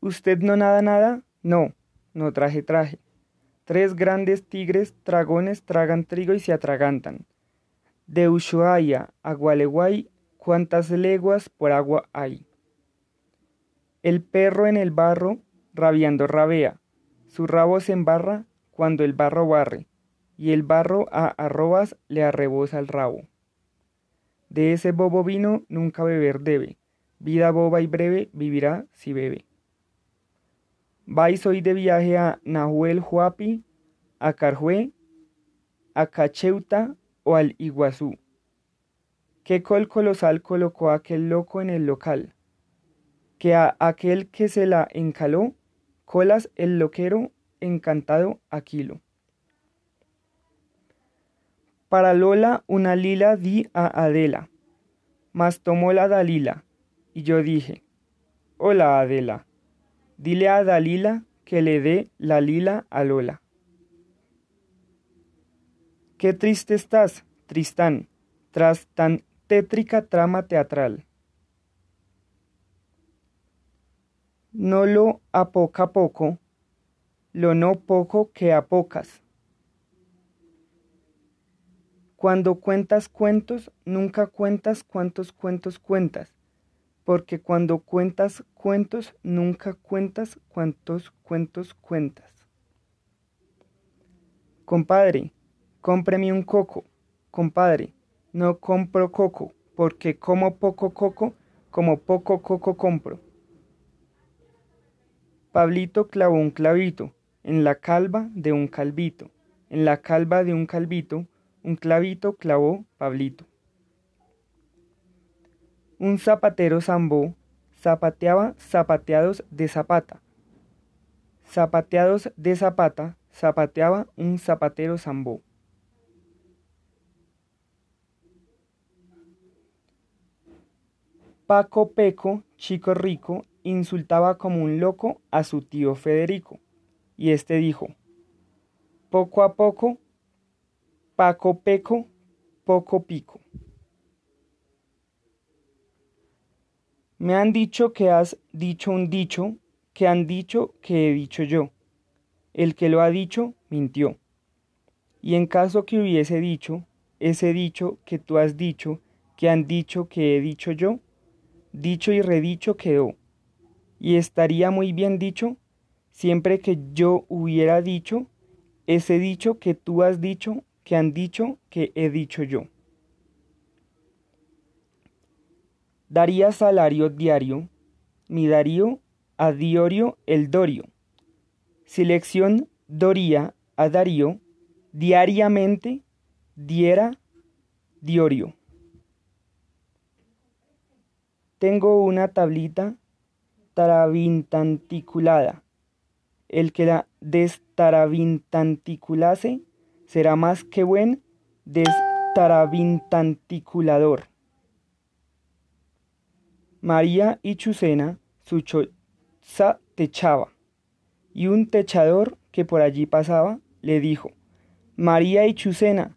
¿Usted no nada nada? No, no traje traje. Tres grandes tigres dragones tragan trigo y se atragantan. De Ushuaia a Gualeguay, ¿cuántas leguas por agua hay? El perro en el barro, rabiando rabea. Su rabo se embarra cuando el barro barre, y el barro a arrobas le arrebosa el rabo. De ese bobo vino nunca beber debe, vida boba y breve vivirá si bebe. Vais hoy de viaje a Nahuel Huapi, a Carhué, a Cacheuta o al Iguazú. ¿Qué col colosal colocó aquel loco en el local? Que a aquel que se la encaló, colas el loquero encantado Aquilo. Para Lola una lila di a Adela, mas tomó la Dalila, y yo dije, Hola Adela, dile a Dalila que le dé la lila a Lola. Qué triste estás, Tristán, tras tan tétrica trama teatral. No lo a poco a poco, lo no poco que a pocas. Cuando cuentas cuentos, nunca cuentas cuántos cuentos cuentas, porque cuando cuentas cuentos, nunca cuentas cuántos cuentos cuentas. Compadre, cómpreme un coco. Compadre, no compro coco, porque como poco coco, como poco coco compro. Pablito clavó un clavito en la calva de un calvito. En la calva de un calvito, un clavito clavó Pablito. Un zapatero zambó, zapateaba zapateados de zapata. Zapateados de zapata, zapateaba un zapatero zambó. Paco Peco, chico rico, insultaba como un loco a su tío Federico y éste dijo, poco a poco, Paco Peco, poco pico. Me han dicho que has dicho un dicho, que han dicho que he dicho yo. El que lo ha dicho, mintió. Y en caso que hubiese dicho, ese dicho que tú has dicho, que han dicho que he dicho yo, dicho y redicho quedó. Y estaría muy bien dicho siempre que yo hubiera dicho ese dicho que tú has dicho, que han dicho, que he dicho yo. Daría salario diario, mi Darío a Diorio el Dorio. Selección Doría a Darío, diariamente diera Diorio. Tengo una tablita tarabintanticulada el que la destarabintanticulase será más que buen destarabintanticulador. María y Chucena su choza techaba, y un techador que por allí pasaba le dijo, María y Chucena,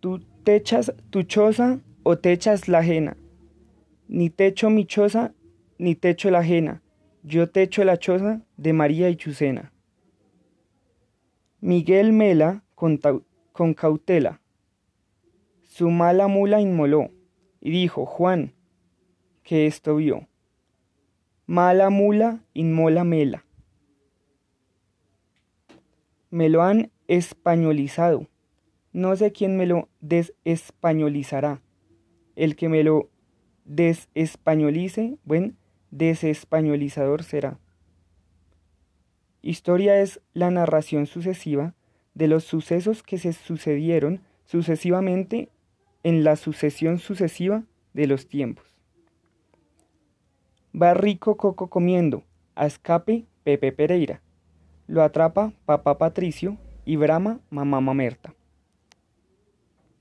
¿tú techas tu choza o techas la ajena? Ni techo mi choza, ni techo la ajena yo techo la choza de María y Chucena. Miguel Mela con cautela. Su mala mula inmoló y dijo, Juan, que esto vio. Mala mula inmola mela. Me lo han españolizado. No sé quién me lo desespañolizará. El que me lo desespañolice, bueno, desespañolizador será. Historia es la narración sucesiva de los sucesos que se sucedieron sucesivamente en la sucesión sucesiva de los tiempos. Va rico Coco comiendo, a escape Pepe Pereira. Lo atrapa papá Patricio y brama mamá Mamerta.